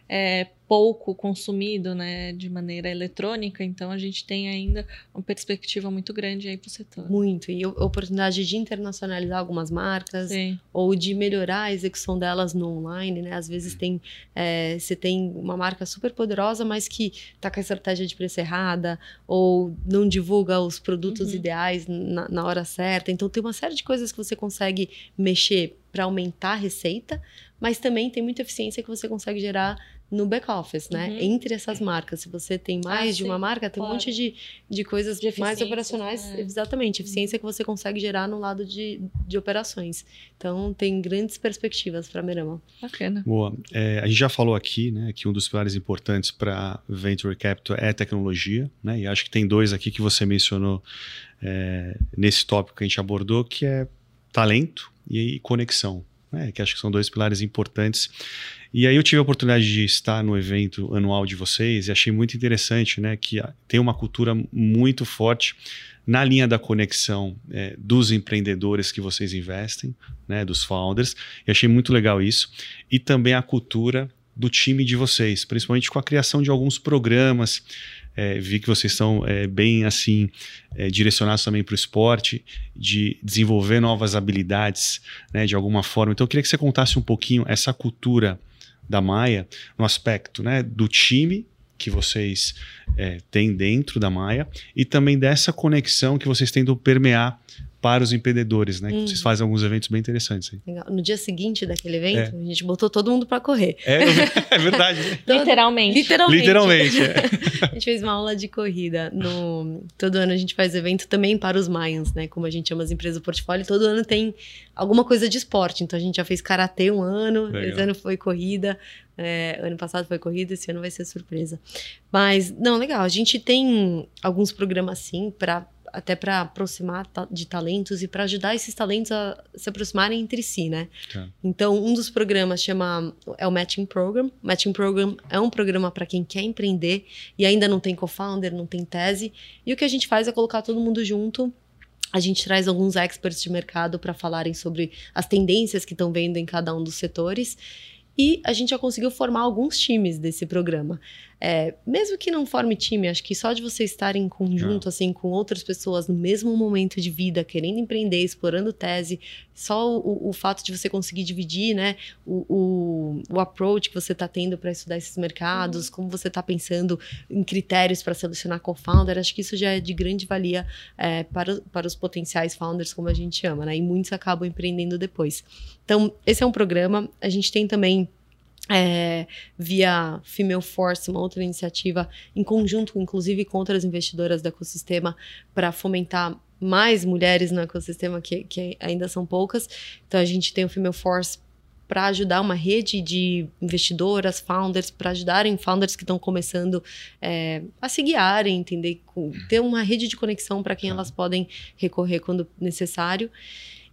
é, pouco consumido, né, de maneira eletrônica. Então a gente tem ainda uma perspectiva muito grande aí para o setor. Muito. E oportunidade de internacionalizar algumas marcas, Sim. ou de melhorar a execução delas no online, né? Às vezes tem é, você tem uma marca super poderosa, mas que tá com a estratégia de preço errada, ou não divulga os produtos Uhum. ideais na, na hora certa. Então tem uma série de coisas que você consegue mexer para aumentar a receita, mas também tem muita eficiência que você consegue gerar no back-office, né? Uhum. Entre essas marcas. Se você tem mais Ah, de sim, uma marca, tem claro. um monte de, de coisas De mais operacionais. é. Exatamente, eficiência que você consegue gerar no lado de, de operações. Então, tem grandes perspectivas para Merama. Bacana. Boa. É, a gente já falou aqui, né, que um dos pilares importantes para Venture Capital é tecnologia, né? E acho que tem dois aqui que você mencionou é, nesse tópico que a gente abordou, que é talento e conexão, né? Que acho que são dois pilares importantes. E aí eu tive a oportunidade de estar no evento anual de vocês e achei muito interessante, né, que tem uma cultura muito forte na linha da conexão é, dos empreendedores que vocês investem, né, dos founders. E achei muito legal isso. E também a cultura do time de vocês, principalmente com a criação de alguns programas. É, vi que vocês estão é, bem assim é, direcionados também para o esporte, de desenvolver novas habilidades, né, de alguma forma. Então eu queria que você contasse um pouquinho essa cultura da Maia no aspecto né, do time que vocês é, têm dentro da Maia e também dessa conexão que vocês tentam permear para os empreendedores, né? Que Uhum. vocês fazem alguns eventos bem interessantes. aí. Legal. No dia seguinte daquele evento, a gente botou todo mundo para correr. É, é verdade. né? Todo- Literalmente. Literalmente. Literalmente. é. A gente fez uma aula de corrida. No... Todo ano a gente faz evento também para os Mayans, né? Como a gente chama as empresas do portfólio. Todo ano tem alguma coisa de esporte. Então a gente já fez karatê um ano, Legal. esse ano foi corrida. é, ano passado foi corrida, esse ano vai ser surpresa. Mas, não, legal. A gente tem alguns programas assim para até para aproximar de talentos e para ajudar esses talentos a se aproximarem entre si, né? Tá. Então, um dos programas chama é o Matching Program. Matching Program é um programa para quem quer empreender e ainda não tem co-founder, não tem tese. E o que a gente faz é colocar todo mundo junto. A gente traz alguns experts de mercado para falarem sobre as tendências que estão vendo em cada um dos setores. E a gente já conseguiu formar alguns times desse programa. É, mesmo que não forme time, acho que só de você estar em conjunto, assim, com outras pessoas no mesmo momento de vida, querendo empreender, explorando tese, só o, o fato de você conseguir dividir, né, o, o, o approach que você está tendo para estudar esses mercados, uhum. como você está pensando em critérios para selecionar co-founder, acho que isso já é de grande valia é, para, para os potenciais founders, como a gente chama, né, e muitos acabam empreendendo depois. Então, esse é um programa, a gente tem também é, via Female Force, uma outra iniciativa em conjunto, inclusive com outras investidoras do ecossistema, para fomentar mais mulheres no ecossistema, que, que ainda são poucas. Então, a gente tem o Female Force para ajudar uma rede de investidoras, founders, para ajudarem founders que estão começando é, a se guiarem, entender, ter uma rede de conexão para quem elas podem recorrer quando necessário.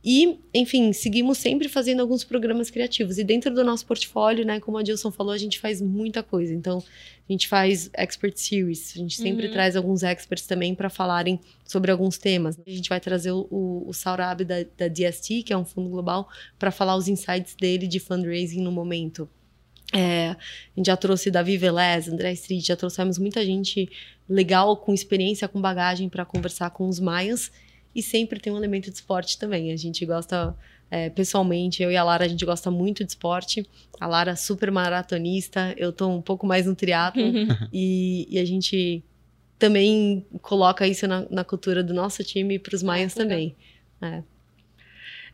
E, enfim, seguimos sempre fazendo alguns programas criativos. E dentro do nosso portfólio, né, como a Dilson falou, a gente faz muita coisa. Então, a gente faz expert series. A gente sempre uhum. traz alguns experts também para falarem sobre alguns temas. A gente vai trazer o, o, o Saurab da, da DST, que é um fundo global, para falar os insights dele de fundraising no momento. É, a gente já trouxe Davi Velez, André Street, já trouxemos muita gente legal, com experiência, com bagagem para conversar com os maias e sempre tem um elemento de esporte também. A gente gosta, é, pessoalmente, eu e a Lara, a gente gosta muito de esporte. A Lara é super maratonista, eu tô um pouco mais no triatlo. e, e, a gente também coloca isso na, na cultura do nosso time e para os ah, maias também. É.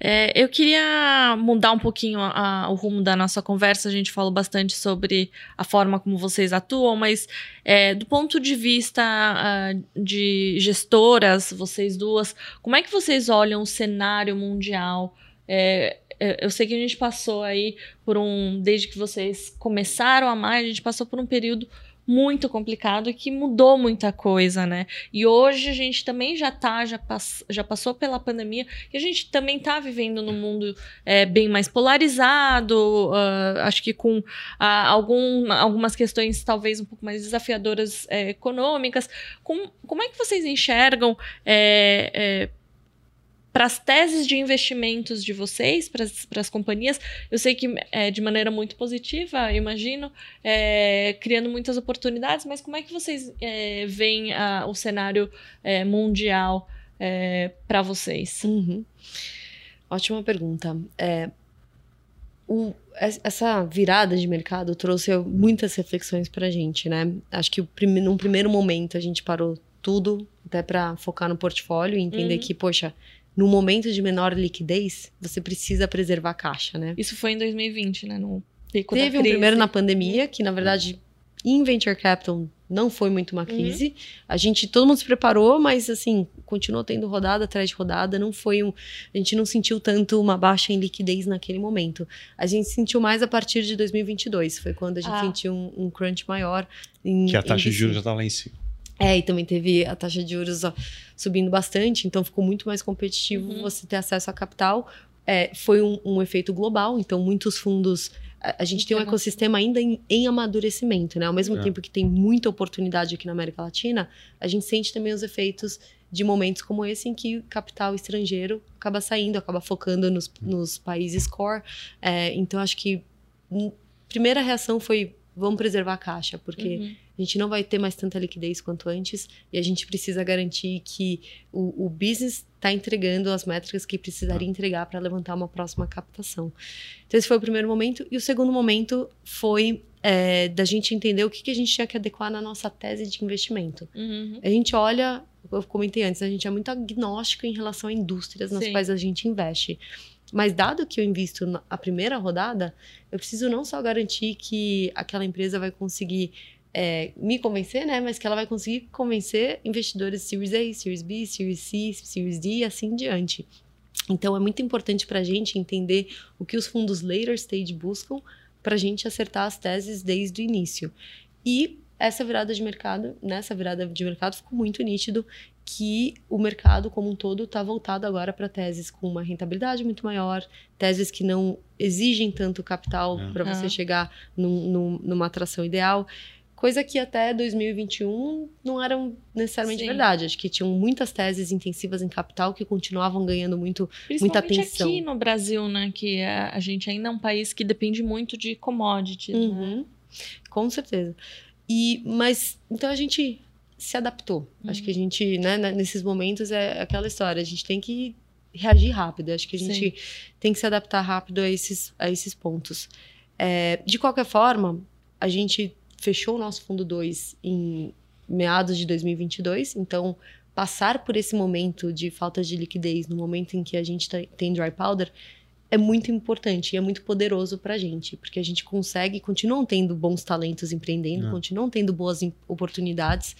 É, eu queria mudar um pouquinho a, a, o rumo da nossa conversa. A gente falou bastante sobre a forma como vocês atuam, mas é, do ponto de vista uh, de gestoras, vocês duas, como é que vocês olham o cenário mundial? É, é eu sei que a gente passou aí por um. Desde que vocês começaram a mais, a gente passou por um período muito complicado e que mudou muita coisa, né? E hoje a gente também já tá, já, pass já passou pela pandemia e a gente também tá vivendo num mundo é, bem mais polarizado, uh, acho que com uh, algum, algumas questões talvez um pouco mais desafiadoras é, econômicas. Como, como é que vocês enxergam é, é para as teses de investimentos de vocês, para as companhias, eu sei que é de maneira muito positiva, imagino, é, criando muitas oportunidades, mas como é que vocês é, veem a, o cenário é, mundial é, para vocês? Uhum. Ótima pergunta. É, o, essa virada de mercado trouxe muitas reflexões para a gente, né? Acho que prime, num primeiro momento a gente parou tudo até para focar no portfólio e entender uhum. que, poxa, no momento de menor liquidez, você precisa preservar a caixa, né? Isso foi em 2020, né? No pico Teve um primeiro na pandemia, que na verdade em venture capital não foi muito uma uhum. crise. Uhum. A gente, todo mundo se preparou, mas assim, continuou tendo rodada atrás de rodada. Não foi um. A gente não sentiu tanto uma baixa em liquidez naquele momento. A gente sentiu mais a partir de 2022. Foi quando a gente ah. sentiu um, um, crunch maior. Em, que a taxa de juros já estava lá em cima. É, e também teve a taxa de juros ó, subindo bastante, então ficou muito mais competitivo uhum. você ter acesso a capital. É, foi um, um, efeito global, então muitos fundos. A, gente tem um ecossistema ainda em, em amadurecimento, né? Ao mesmo é. tempo que tem muita oportunidade aqui na América Latina, a gente sente também os efeitos de momentos como esse em que o capital estrangeiro acaba saindo, acaba focando nos, nos países core. É, então, acho que a hum, primeira reação foi vamos preservar a caixa, porque uhum. a gente não vai ter mais tanta liquidez quanto antes e a gente precisa garantir que o, o business está entregando as métricas que precisaria tá. entregar para levantar uma próxima captação. Então, esse foi o primeiro momento. E o segundo momento foi é, da gente entender o que, que a gente tinha que adequar na nossa tese de investimento. Uhum. A gente olha, eu comentei antes, a gente é muito agnóstico em relação a indústrias nas Sim. quais a gente investe. Mas dado que eu invisto na primeira rodada, eu preciso não só garantir que aquela empresa vai conseguir é, me convencer, né? Mas que ela vai conseguir convencer investidores Series A, Series B, Series C, Series D e assim diante. Então é muito importante para a gente entender o que os fundos later stage buscam para a gente acertar as teses desde o início. E essa virada de mercado, nessa virada de mercado, ficou muito nítido que o mercado como um todo está voltado agora para teses com uma rentabilidade muito maior, teses que não exigem tanto capital é. para você é. chegar num, num, numa atração ideal. Coisa que até 2021 não era necessariamente Sim. verdade. Acho que tinham muitas teses intensivas em capital que continuavam ganhando muito, muita atenção. aqui no Brasil, né? Que a, gente ainda é um país que depende muito de commodities. Né? Uhum. Né? Com certeza. E, mas, então a gente se adaptou. Uhum. Acho que a gente, né, né, nesses momentos é aquela história, a gente tem que reagir rápido. Acho que a gente tem que se adaptar rápido a esses, a esses pontos. É, de qualquer forma, a gente fechou o nosso fundo 2 em meados de 2022, então passar por esse momento de falta de liquidez, no momento em que a gente tá, tem dry powder, é muito importante e é muito poderoso para a gente, porque a gente consegue, continuam tendo bons talentos empreendendo, É. continuam tendo boas oportunidades.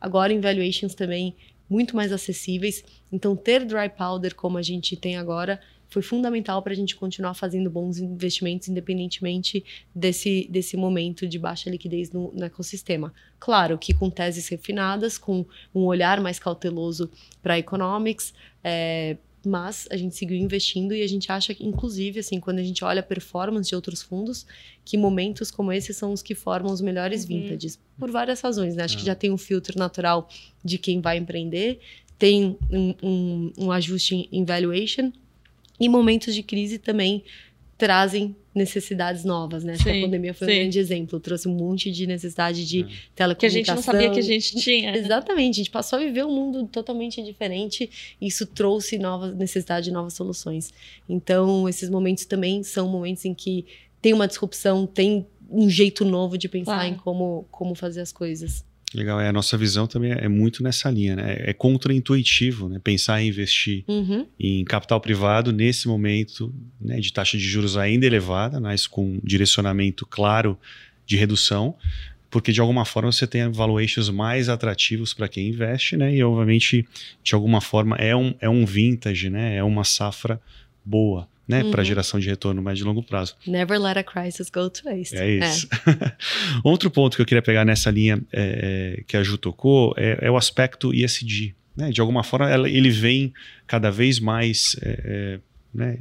Agora, em valuations também muito mais acessíveis. Então, ter dry powder como a gente tem agora foi fundamental para a gente continuar fazendo bons investimentos, independentemente desse, desse momento de baixa liquidez no, no ecossistema. Claro que com teses refinadas, com um olhar mais cauteloso para economics, é, mas a gente seguiu investindo e a gente acha que, inclusive, assim, quando a gente olha a performance de outros fundos, que momentos como esse são os que formam os melhores Uhum. vintages, por várias razões, né? Acho que Ah. já tem um filtro natural de quem vai empreender, tem um, um, um ajuste em- em valuation, e momentos de crise também trazem necessidades novas, né? Acho que Sim, a pandemia foi sim. um grande exemplo, trouxe um monte de necessidade de É. telecomunicação. Que a gente não sabia que a gente tinha. né? Exatamente, a gente passou a viver um mundo totalmente diferente e isso trouxe novas necessidades de novas soluções. Então, esses momentos também são momentos em que tem uma disrupção, tem um jeito novo de pensar Claro. em como, como fazer as coisas. Legal, é, a nossa visão também é muito nessa linha, né? É contraintuitivo, né? Pensar em investir Uhum, em capital privado nesse momento né, de taxa de juros ainda elevada, mas com direcionamento claro de redução, porque de alguma forma você tem valuations mais atrativos para quem investe, né? E obviamente, de alguma forma, é um, é um vintage, né? É uma safra boa, né? Para Uhum. geração de retorno médio e longo prazo. Never let a crisis go to waste. É isso. Outro ponto que eu queria pegar nessa linha é, é, que a Ju tocou é, é o aspecto ESG. Né? De alguma forma, ela- ele vem cada vez mais, é, é, né,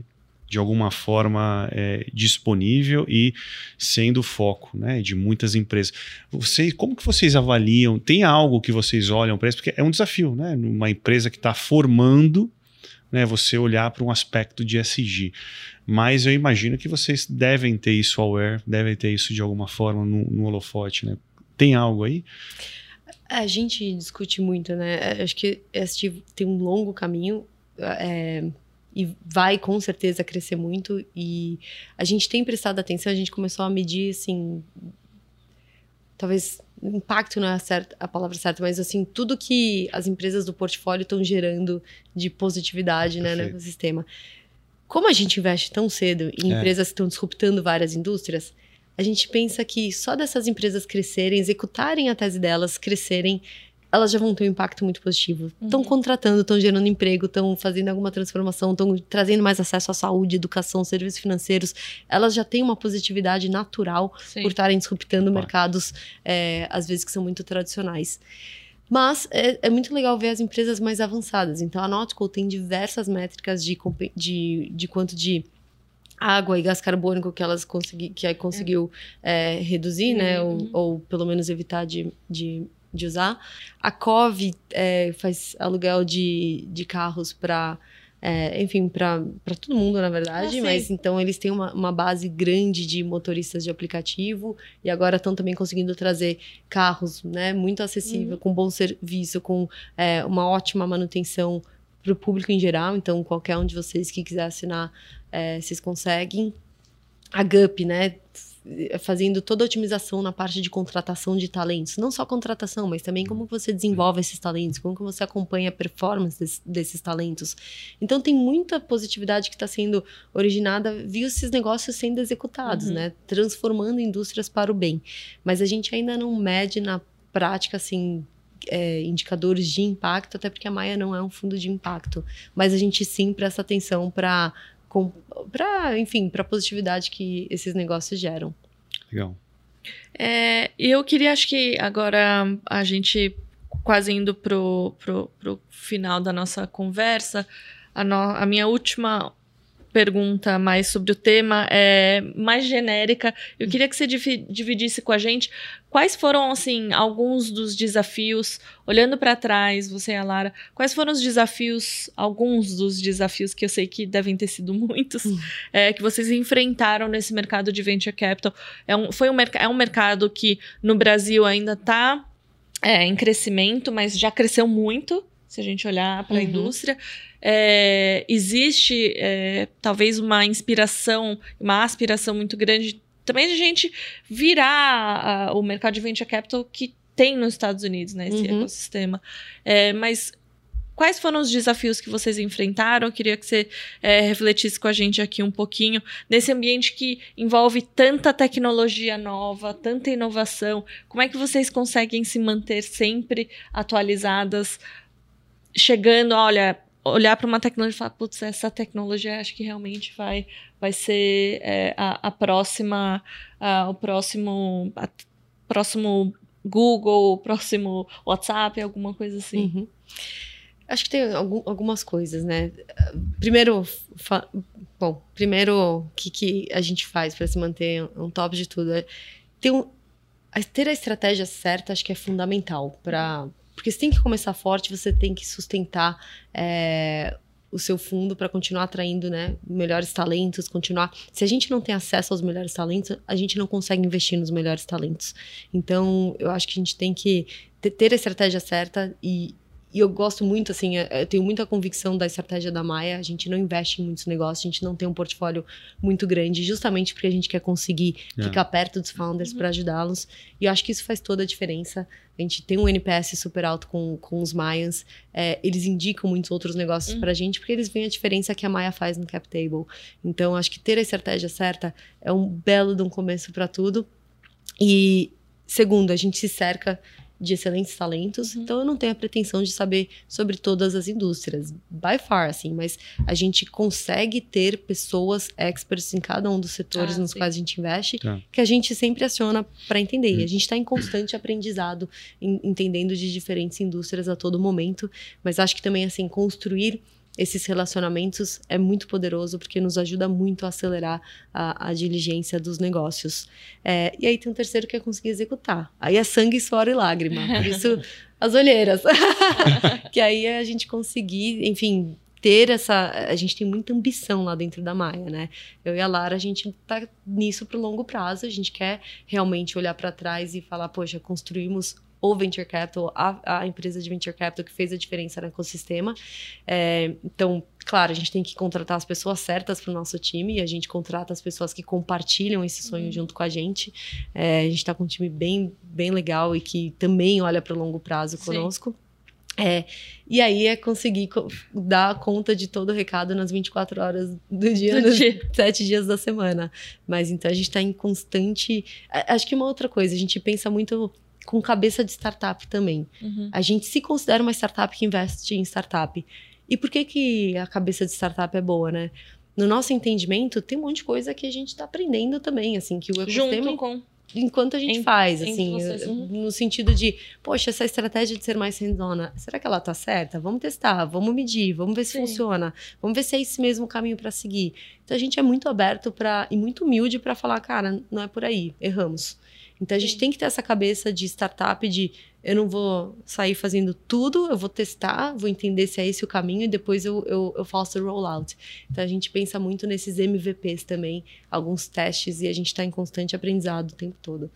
de alguma forma, é, disponível e sendo foco né, de muitas empresas. Vocês, como que vocês avaliam? Tem algo que vocês olham para isso? Porque é um desafio, né? Numa empresa que está formando, né, você olhar para um aspecto de ESG. Mas eu imagino que vocês devem ter isso aware, devem ter isso de alguma forma no, no holofote, né? Tem algo aí? A gente discute muito, né? Acho que este tem um longo caminho é, e vai com certeza crescer muito. E a gente tem prestado atenção, a gente começou a medir, assim. Talvez impacto não é a, certa- a palavra certa, mas assim, tudo que as empresas do portfólio estão gerando de positividade né, no ecossistema. Como a gente investe tão cedo em É. empresas que estão disruptando várias indústrias, a gente pensa que só dessas empresas crescerem, executarem a tese delas, crescerem, elas já vão ter um impacto muito positivo. Estão Uhum. contratando, estão gerando emprego, estão fazendo alguma transformação, estão trazendo mais acesso à saúde, educação, serviços financeiros. Elas já têm uma positividade natural Sim. por estarem disruptando Claro. mercados, é, às vezes que são muito tradicionais. Mas é, é muito legal ver as empresas mais avançadas. Então, a Nautical tem diversas métricas de, de, de quanto de água e gás carbônico que elas consegui, que aí conseguiu é, reduzir, né? Ou, Uhum. ou pelo menos evitar de, de, de usar. A COV é, faz aluguel de, de carros para é, enfim, para todo mundo, na verdade, Ah, mas então eles têm uma, uma base grande de motoristas de aplicativo e agora estão também conseguindo trazer carros, né, muito acessível, Uhum. com bom serviço, com é, uma ótima manutenção para o público em geral. Então, qualquer um de vocês que quiser assinar, é, vocês conseguem. A GUP, né, fazendo toda a otimização na parte de contratação de talentos. Não só contratação, mas também como você desenvolve esses talentos, como que você acompanha a performance des- desses talentos. Então tem muita positividade que está sendo originada, viu esses negócios sendo executados, Uhum. né? Transformando indústrias para o bem. Mas a gente ainda não mede na prática, assim, é, indicadores de impacto, até porque a Maia não é um fundo de impacto. Mas a gente sim presta atenção para para, enfim, para a positividade que esses negócios geram. Legal. É, e eu queria, acho que agora a gente quase indo pro, pro, pro final da nossa conversa, a, no- a minha última pergunta mais sobre o tema, é mais genérica. Eu queria que você dividisse com a gente quais foram, assim, alguns dos desafios, olhando para trás, você e a Lara, quais foram os desafios, alguns dos desafios que eu sei que devem ter sido muitos, uhum. é, que vocês enfrentaram nesse mercado de venture capital? É um, foi um, é um mercado que no Brasil ainda está é, em crescimento, mas já cresceu muito se a gente olhar para a uhum. indústria. É, existe é, talvez uma inspiração, uma aspiração muito grande também de a gente virar o mercado de venture capital que tem nos Estados Unidos, né, esse uhum. ecossistema. É, mas quais foram os desafios que vocês enfrentaram? Eu queria que você é, refletisse com a gente aqui um pouquinho nesse ambiente que envolve tanta tecnologia nova, tanta inovação. Como é que vocês conseguem se manter sempre atualizadas? Chegando, olha, olhar para uma tecnologia e falar, putz, essa tecnologia acho que realmente vai, vai ser é, a, a, próxima, a, o próximo, a, próximo Google, o próximo WhatsApp, alguma coisa assim. Uhum. Acho que tem algum, algumas coisas, né? Primeiro, bom, primeiro, o que, que a gente faz para se manter um top de tudo? É, ter, um, ter a estratégia certa acho que é fundamental para porque você tem que começar forte, você tem que sustentar é, o seu fundo para continuar atraindo né, melhores talentos, continuar. Se a gente não tem acesso aos melhores talentos, a gente não consegue investir nos melhores talentos. Então, eu acho que a gente tem que ter, ter a estratégia certa e, e eu gosto muito, assim, é, eu tenho muita convicção da estratégia da Maia. A gente não investe em muitos negócios, a gente não tem um portfólio muito grande, justamente porque a gente quer conseguir é. ficar perto dos founders uhum. para ajudá-los. E eu acho que isso faz toda a diferença. A gente tem um NPS super alto com, com os Mayans. É, eles indicam muitos outros negócios uhum. para a gente, porque eles veem a diferença que a Maia faz no cap table. Então, acho que ter a estratégia certa é um belo de um começo para tudo. E, segundo, a gente se cerca de excelentes talentos, uhum. então eu não tenho a pretensão de saber sobre todas as indústrias, by far, assim, mas a gente consegue ter pessoas experts em cada um dos setores ah, nos sim. quais a gente investe, tá. que a gente sempre aciona para entender. Uhum. A gente está em constante aprendizado, em, entendendo de diferentes indústrias a todo momento, mas acho que também, assim, construir esses relacionamentos é muito poderoso porque nos ajuda muito a acelerar a, a diligência dos negócios. É, e aí tem um terceiro que é conseguir executar. Aí é sangue, suor e lágrima. Por isso, as olheiras. que aí é a gente conseguir, enfim, ter essa. A gente tem muita ambição lá dentro da Maia, né? Eu e a Lara, a gente tá nisso pro longo prazo, a gente quer realmente olhar para trás e falar, poxa, construímos o venture capital, a, a, empresa de venture capital que fez a diferença no ecossistema. É, então, claro, a gente tem que contratar as pessoas certas para o nosso time e a gente contrata as pessoas que compartilham esse sonho uhum. junto com a gente. É, a gente está com um time bem, bem legal e que também olha para o longo prazo conosco. É, e aí é conseguir co dar conta de todo o recado nas 24 horas do dia, do nos dia. sete dias da semana. Mas então a gente está em constante. Acho que uma outra coisa, a gente pensa muito com cabeça de startup também. Uhum. A gente se considera uma startup que investe em startup. E por que, que a cabeça de startup é boa, né? No nosso entendimento, tem um monte de coisa que a gente está aprendendo também, assim, que o ecossistema... Junto com... Enquanto a gente em, faz, assim, uhum. no sentido de, poxa, essa estratégia de ser mais hands será que ela tá certa? Vamos testar, vamos medir, vamos ver se Sim. funciona, vamos ver se é esse mesmo caminho para seguir. Então a gente é muito aberto para e muito humilde para falar, cara, não é por aí, erramos. Então a gente Sim. tem que ter essa cabeça de startup de eu não vou sair fazendo tudo, eu vou testar, vou entender se é esse o caminho e depois eu, eu, eu faço o rollout. Então a gente pensa muito nesses MVPs também, alguns testes, e a gente está em constante aprendizado o tempo todo.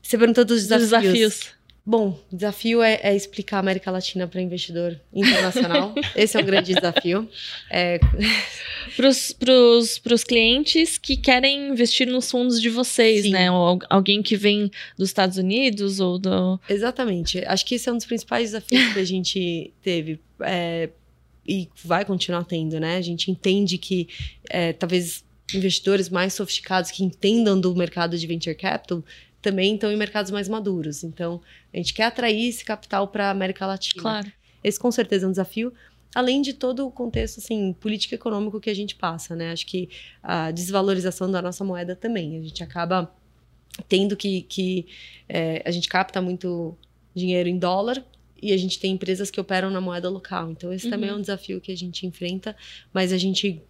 Você perguntou dos desafios. desafios. Bom, o desafio é, é explicar a América Latina para investidor internacional. Esse é o grande desafio. É... Para os clientes que querem investir nos fundos de vocês, Sim. né? Ou alguém que vem dos Estados Unidos ou do. Exatamente. Acho que esse é um dos principais desafios que a gente teve. É, e vai continuar tendo, né? A gente entende que é, talvez investidores mais sofisticados que entendam do mercado de venture capital também estão em mercados mais maduros. Então, a gente quer atrair esse capital para a América Latina. Claro. Esse com certeza é um desafio, além de todo o contexto assim político econômico que a gente passa, né? Acho que a desvalorização da nossa moeda também. A gente acaba tendo que, que é, a gente capta muito dinheiro em dólar e a gente tem empresas que operam na moeda local. Então esse uhum. também é um desafio que a gente enfrenta, mas a gente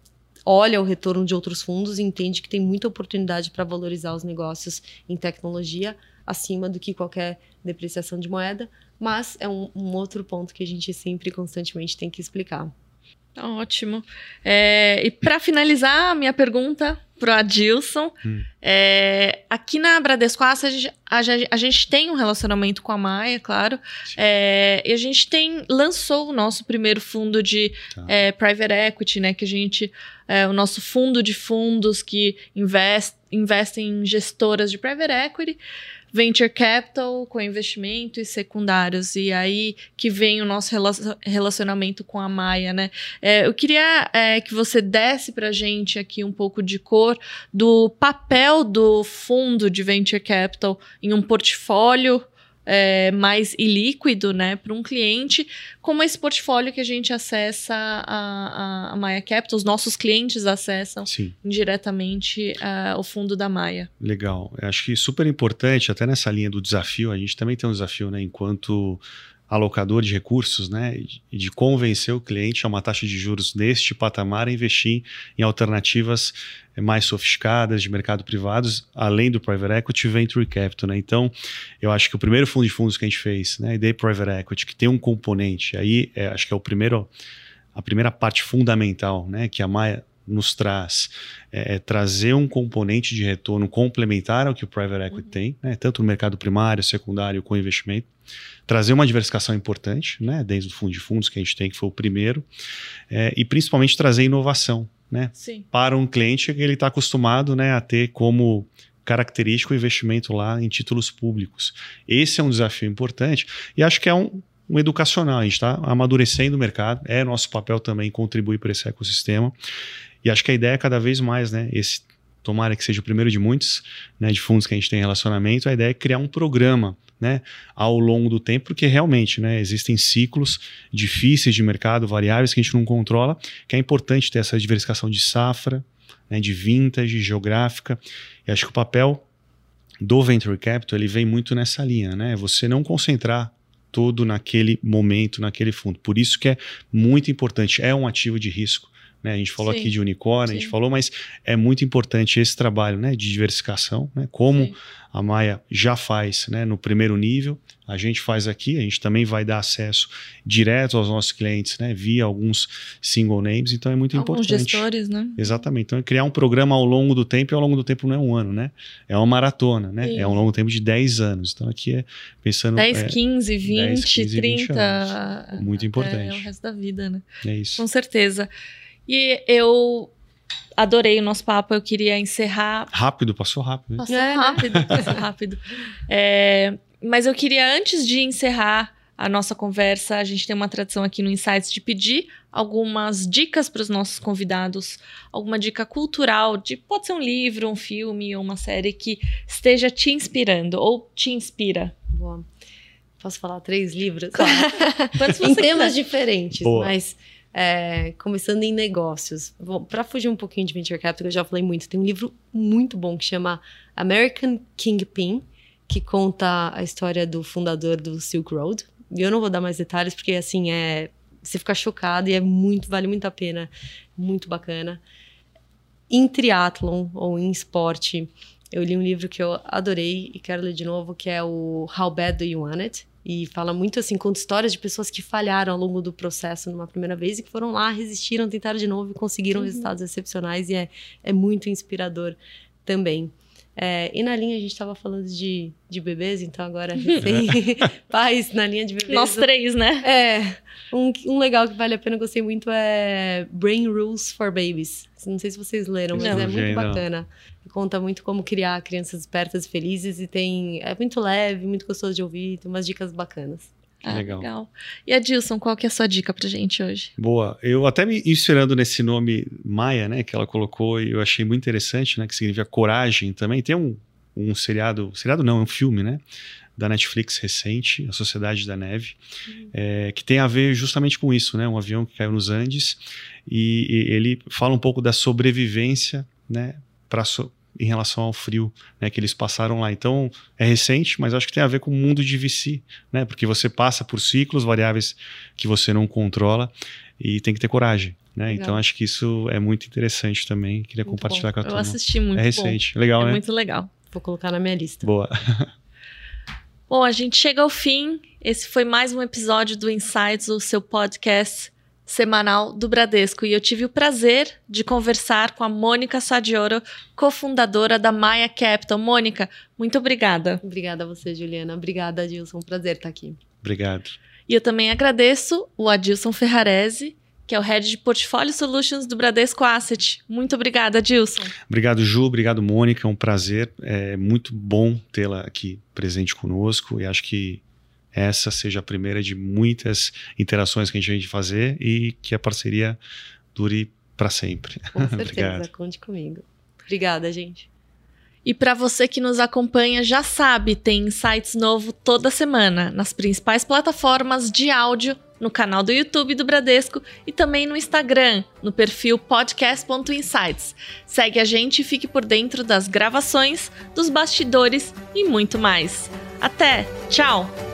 olha o retorno de outros fundos e entende que tem muita oportunidade para valorizar os negócios em tecnologia acima do que qualquer depreciação de moeda, mas é um, um outro ponto que a gente sempre constantemente tem que explicar. Tá ótimo. É, e para finalizar, minha pergunta para o Adilson. Hum. É, aqui na Bradesco a gente, a, a, gente tem um relacionamento com a Maia, claro. É, e a gente tem lançou o nosso primeiro fundo de tá. é, private equity, né? Que a gente. É, o nosso fundo de fundos que investe, investe em gestoras de private equity venture capital com investimentos secundários e aí que vem o nosso relacionamento com a Maia, né? É, eu queria é, que você desse para gente aqui um pouco de cor do papel do fundo de venture capital em um portfólio é, mais ilíquido, né, para um cliente, como esse portfólio que a gente acessa a, a, a Maia Capital, os nossos clientes acessam Sim. diretamente uh, o fundo da Maia. Legal. Eu acho que super importante, até nessa linha do desafio, a gente também tem um desafio, né, enquanto alocador de recursos, né, e de convencer o cliente a uma taxa de juros neste patamar a investir em alternativas mais sofisticadas de mercado privado, além do private equity e venture capital, né? Então, eu acho que o primeiro fundo de fundos que a gente fez, né, de private equity, que tem um componente, aí é, acho que é o primeiro a primeira parte fundamental, né, que a Maia nos traz é, é, trazer um componente de retorno complementar ao que o private equity uhum. tem, né, tanto no mercado primário, secundário, com investimento, trazer uma diversificação importante, né, desde o fundo de fundos que a gente tem, que foi o primeiro, é, e principalmente trazer inovação, né, para um cliente que ele está acostumado, né, a ter como característico o investimento lá em títulos públicos. Esse é um desafio importante e acho que é um, um educacional. A gente está amadurecendo o mercado, é nosso papel também contribuir para esse ecossistema. E acho que a ideia é cada vez mais, né? Esse tomara que seja o primeiro de muitos, né, de fundos que a gente tem relacionamento, a ideia é criar um programa, né, ao longo do tempo, porque realmente, né, existem ciclos difíceis de mercado, variáveis que a gente não controla, que é importante ter essa diversificação de safra, né, de vintage, geográfica. E acho que o papel do venture capital ele vem muito nessa linha, né? Você não concentrar todo naquele momento, naquele fundo. Por isso que é muito importante, é um ativo de risco né? A gente falou Sim. aqui de unicórnio, Sim. a gente falou, mas é muito importante esse trabalho né, de diversificação, né? como Sim. a Maia já faz né, no primeiro nível, a gente faz aqui, a gente também vai dar acesso direto aos nossos clientes, né, via alguns single names, então é muito alguns importante. gestores, né? Exatamente. Então, é criar um programa ao longo do tempo, e ao longo do tempo não é um ano, né? É uma maratona, né? É um longo tempo de 10 anos. Então, aqui é pensando... 10, é, 15, 20, 10, 15, 30... 20 anos. Muito importante. É, é o resto da vida, né? É isso. Com certeza. E eu adorei o nosso papo. Eu queria encerrar. Rápido, passou rápido. Passou é, rápido, né? passou rápido. É, mas eu queria, antes de encerrar a nossa conversa, a gente tem uma tradição aqui no Insights de pedir algumas dicas para os nossos convidados, alguma dica cultural, de pode ser um livro, um filme ou uma série que esteja te inspirando ou te inspira. Boa. Posso falar três livros? Claro. em temas diferentes, Boa. mas é, começando em negócios. Para fugir um pouquinho de venture capital, eu já falei muito, tem um livro muito bom que chama American Kingpin, que conta a história do fundador do Silk Road. E eu não vou dar mais detalhes porque assim é você fica chocado e é muito vale muito a pena, muito bacana. Em triatlon ou em esporte, eu li um livro que eu adorei e quero ler de novo, que é o How Bad Do You Want It? E fala muito assim, conta histórias de pessoas que falharam ao longo do processo numa primeira vez e que foram lá, resistiram, tentaram de novo e conseguiram uhum. resultados excepcionais. E é, é muito inspirador também. É, e na linha a gente estava falando de, de bebês, então agora recém pais na linha de bebês. Nós três, né? É. Um, um legal que vale a pena, gostei muito, é Brain Rules for Babies. Não sei se vocês leram, mas não, é muito bacana. Conta muito como criar crianças espertas e felizes e tem. É muito leve, muito gostoso de ouvir, tem umas dicas bacanas. Ah, legal. legal. E Adilson, qual que é a sua dica pra gente hoje? Boa. Eu até me inspirando nesse nome Maia, né, que ela colocou, e eu achei muito interessante, né, que significa coragem também. Tem um, um seriado, seriado não, é um filme, né, da Netflix recente, A Sociedade da Neve, uhum. é, que tem a ver justamente com isso, né, um avião que caiu nos Andes, e, e ele fala um pouco da sobrevivência, né, para so, em relação ao frio né, que eles passaram lá. Então, é recente, mas acho que tem a ver com o mundo de VC, né, porque você passa por ciclos variáveis que você não controla. e tem que ter coragem. Né? Então acho que isso é muito interessante também. Queria Muito compartilhar com a Eu turma. assisti muito é bom. recente. Legal, É né? muito legal. Vou colocar na minha lista. Boa. Bom, a gente chega ao fim. Esse foi mais um episódio do Insights, o seu podcast semanal do Bradesco. E eu tive o prazer de conversar com a Mônica Sadioro, cofundadora da Maia Capital. Mônica, muito obrigada. Obrigada a você, Juliana. Obrigada, Adilson. Prazer estar aqui. Obrigado. E eu também agradeço o Adilson Ferrarese, que é o Head de Portfólio Solutions do Bradesco Asset. Muito obrigada, Adilson. Obrigado, Ju. Obrigado, Mônica. É um prazer. É muito bom tê-la aqui presente conosco e acho que essa seja a primeira de muitas interações que a gente vai fazer e que a parceria dure para sempre. Com certeza. Conte comigo. Obrigada, gente. E para você que nos acompanha, já sabe, tem insights novo toda semana nas principais plataformas de áudio, no canal do YouTube do Bradesco e também no Instagram, no perfil podcast.insights. Segue a gente e fique por dentro das gravações, dos bastidores e muito mais. Até! Tchau!